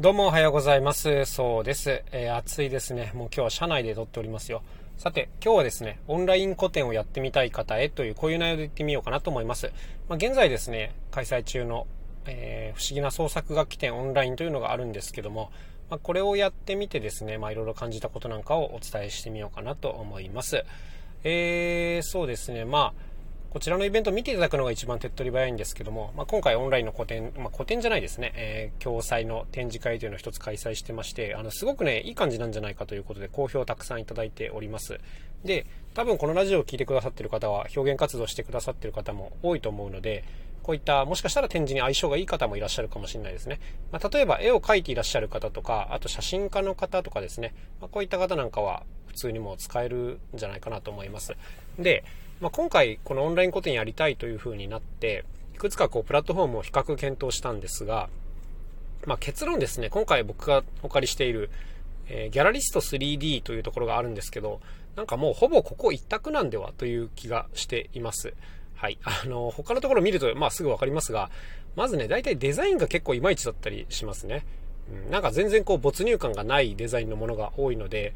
どうもおはようございます。そうです。えー、暑いですね。もう今日は車内で撮っておりますよ。さて、今日はですね、オンライン個展をやってみたい方へという、こういう内容で言ってみようかなと思います。まあ、現在ですね、開催中の、えー、不思議な創作楽器展オンラインというのがあるんですけども、まあ、これをやってみてですね、まあ、いろいろ感じたことなんかをお伝えしてみようかなと思います。えー、そうですね、まあ、こちらのイベントを見ていただくのが一番手っ取り早いんですけども、まあ、今回オンラインの個展、まあ、個展じゃないですね、えー、共催の展示会というのを一つ開催してまして、あの、すごくね、いい感じなんじゃないかということで、好評をたくさんいただいております。で、多分このラジオを聴いてくださってる方は、表現活動してくださってる方も多いと思うので、こういったもしかしたら展示に相性がいい方もいらっしゃるかもしれないですね。まあ、例えば絵を描いていらっしゃる方とか、あと写真家の方とかですね、まあ、こういった方なんかは普通にも使えるんじゃないかなと思います。で、まあ、今回このオンライン個展やりたいという風になって、いくつかこうプラットフォームを比較検討したんですが、まあ、結論ですね、今回僕がお借りしている、えー、ギャラリスト 3D というところがあるんですけど、なんかもうほぼここ一択なんではという気がしています。はい。あの、他のところ見ると、まあすぐわかりますが、まずね、大体デザインが結構いまいちだったりしますね。うん、なんか全然こう没入感がないデザインのものが多いので、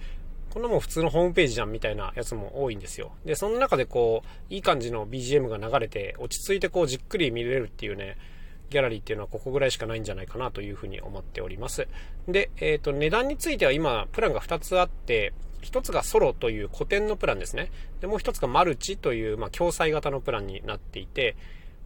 こんなもん普通のホームページじゃんみたいなやつも多いんですよ。で、その中でこう、いい感じの BGM が流れて、落ち着いてこう、じっくり見れるっていうね、ギャラリーっていうのはここぐらいしかないんじゃないかなというふうに思っております。で、えっ、ー、と、値段については今、プランが2つあって、1つがソロという古典のプランですね。で、もう1つがマルチという、まあ、共済型のプランになっていて、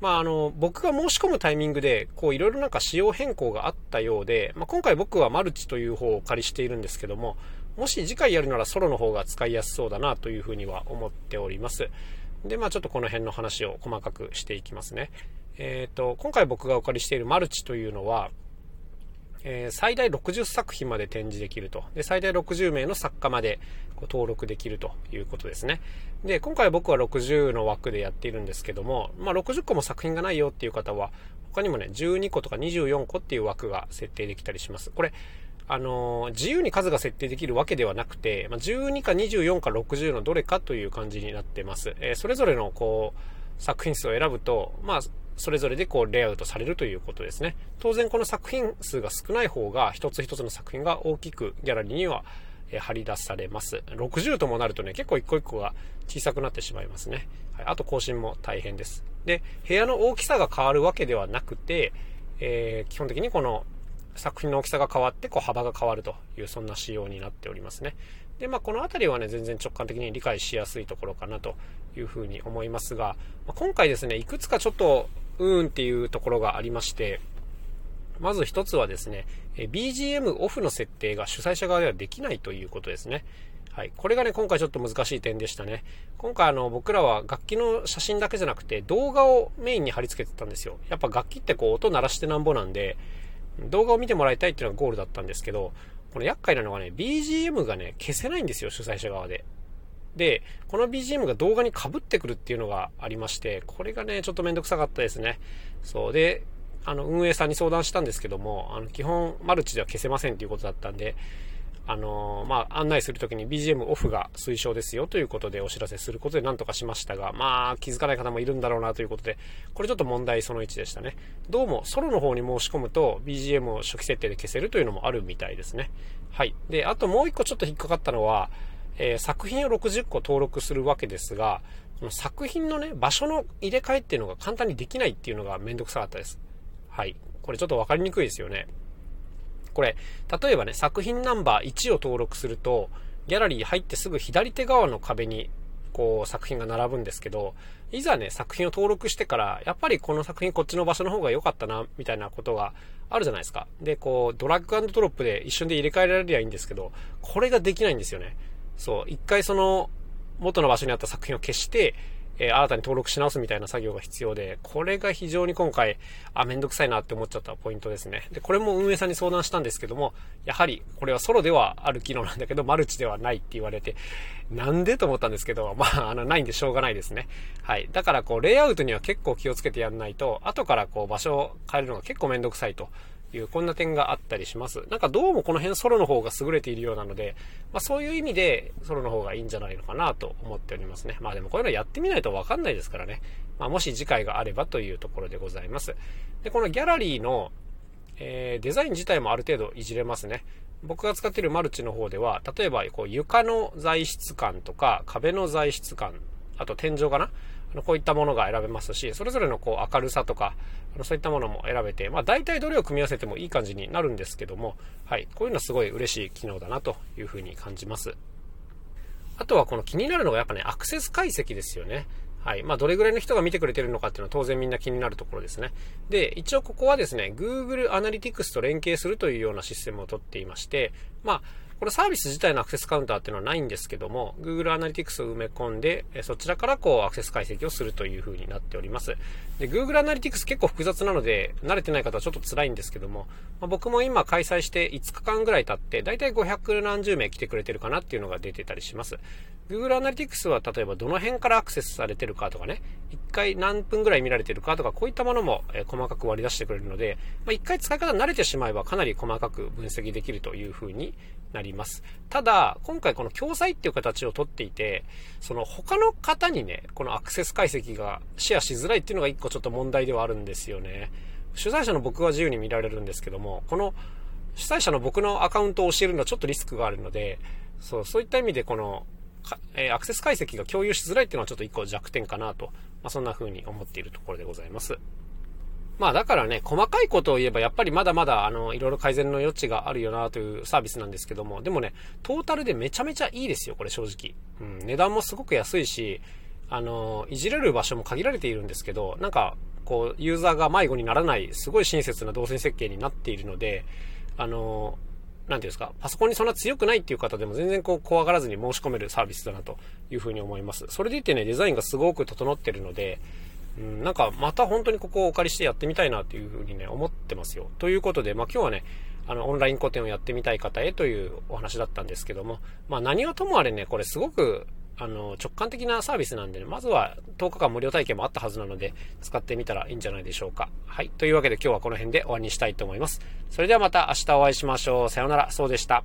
まあ、あの、僕が申し込むタイミングで、こう、いろいろなんか仕様変更があったようで、まあ、今回僕はマルチという方をお借りしているんですけども、もし次回やるならソロの方が使いやすそうだなというふうには思っております。で、まあちょっとこの辺の話を細かくしていきますね。えっ、ー、と、今回僕がお借りしているマルチというのは、えー、最大60作品まで展示できると。で、最大60名の作家までこう登録できるということですね。で、今回僕は60の枠でやっているんですけども、まあ、60個も作品がないよっていう方は、他にもね、12個とか24個っていう枠が設定できたりします。これ、あのー、自由に数が設定できるわけではなくて、まあ、12か24か60のどれかという感じになってます。えー、それぞれのこう、作品数を選ぶと、まあ、それぞれでこうレイアウトされるということですね。当然この作品数が少ない方が一つ一つの作品が大きくギャラリーには張り出されます。60ともなるとね、結構一個一個が小さくなってしまいますね。はい、あと更新も大変です。で、部屋の大きさが変わるわけではなくて、えー、基本的にこの作品の大きさが変わってこう幅が変わるというそんな仕様になっておりますね。で、まあ、この辺りはね、全然直感的に理解しやすいところかなというふうに思いますが、まあ、今回ですね、いくつかちょっとうーんっていうところがありまして、まず一つはですね、BGM オフの設定が主催者側ではできないということですね。はい。これがね、今回ちょっと難しい点でしたね。今回あの、僕らは楽器の写真だけじゃなくて、動画をメインに貼り付けてたんですよ。やっぱ楽器ってこう、音鳴らしてなんぼなんで、動画を見てもらいたいっていうのがゴールだったんですけど、この厄介なのがね、BGM がね、消せないんですよ、主催者側で。で、この BGM が動画にかぶってくるっていうのがありまして、これがね、ちょっとめんどくさかったですね。そう。で、あの、運営さんに相談したんですけども、あの、基本、マルチでは消せませんっていうことだったんで、あの、まあ、案内するときに BGM オフが推奨ですよということでお知らせすることで何とかしましたが、まあ、気づかない方もいるんだろうなということで、これちょっと問題その1でしたね。どうも、ソロの方に申し込むと BGM を初期設定で消せるというのもあるみたいですね。はい。で、あともう1個ちょっと引っかかったのは、えー、作品を60個登録するわけですが、この作品のね、場所の入れ替えっていうのが簡単にできないっていうのがめんどくさかったです。はい。これちょっとわかりにくいですよね。これ、例えばね、作品ナンバー1を登録すると、ギャラリー入ってすぐ左手側の壁に、こう、作品が並ぶんですけど、いざね、作品を登録してから、やっぱりこの作品こっちの場所の方が良かったな、みたいなことがあるじゃないですか。で、こう、ドラッグドロップで一瞬で入れ替えられりゃいいんですけど、これができないんですよね。そう、一回その、元の場所にあった作品を消して、え、新たに登録し直すみたいな作業が必要で、これが非常に今回、あ、めんどくさいなって思っちゃったポイントですね。で、これも運営さんに相談したんですけども、やはり、これはソロではある機能なんだけど、マルチではないって言われて、なんでと思ったんですけど、まあ、あの、ないんでしょうがないですね。はい。だから、こう、レイアウトには結構気をつけてやんないと、後からこう、場所を変えるのが結構めんどくさいという、こんな点があったりします。なんかどうもこの辺ソロの方が優れているようなので、まあそういう意味でソロの方がいいんじゃないのかなと思っておりますね。まあでもこういうのやってみないとわかんないですからね。まあもし次回があればというところでございます。で、このギャラリーのえー、デザイン自体もある程度いじれますね。僕が使っているマルチの方では、例えばこう床の材質感とか壁の材質感、あと天井かなこういったものが選べますし、それぞれのこう明るさとか、あのそういったものも選べて、まあ大体どれを組み合わせてもいい感じになるんですけども、はい、こういうのはすごい嬉しい機能だなというふうに感じます。あとはこの気になるのがやっぱね、アクセス解析ですよね。はい。まあ、どれぐらいの人が見てくれてるのかっていうのは当然みんな気になるところですね。で、一応ここはですね、Google Analytics と連携するというようなシステムをとっていまして、まあ、これサービス自体のアクセスカウンターっていうのはないんですけども、Google Analytics を埋め込んで、そちらからこうアクセス解析をするという風になっております。で、Google Analytics 結構複雑なので、慣れてない方はちょっと辛いんですけども、まあ、僕も今開催して5日間ぐらい経って、だいたい500何十名来てくれてるかなっていうのが出てたりします。Google Analytics は例えばどの辺からアクセスされてるかとかね、1回何分ぐらい見られてるかとか、こういったものも細かく割り出してくれるので、まあ、1回使い方慣れてしまえばかなり細かく分析できるという風になります。りますただ、今回この共催っていう形をとっていて、その他の方にね、このアクセス解析がシェアしづらいっていうのが一個ちょっと問題ではあるんですよね。主催者の僕は自由に見られるんですけども、この主催者の僕のアカウントを教えるのはちょっとリスクがあるので、そう、そういった意味でこの、えアクセス解析が共有しづらいっていうのはちょっと一個弱点かなと、まあ、そんな風に思っているところでございます。まあだからね、細かいことを言えばやっぱりまだまだあの、いろいろ改善の余地があるよなというサービスなんですけども、でもね、トータルでめちゃめちゃいいですよ、これ正直。うん、値段もすごく安いし、あの、いじれる場所も限られているんですけど、なんか、こう、ユーザーが迷子にならない、すごい親切な動線設計になっているので、あの、なんていうんですか、パソコンにそんな強くないっていう方でも全然こう怖がらずに申し込めるサービスだなというふうに思います。それでいてね、デザインがすごく整ってるので、うん、なんかまた本当にここをお借りしてやってみたいなというふうにね、思ってますよ。ということで、まあ今日はね、あの、オンライン個展をやってみたい方へというお話だったんですけども、まあ何はともあれね、これすごく、あの、直感的なサービスなんでね、まずは10日間無料体験もあったはずなので、使ってみたらいいんじゃないでしょうか。はい。というわけで今日はこの辺で終わりにしたいと思います。それではまた明日お会いしましょう。さようなら。そうでした。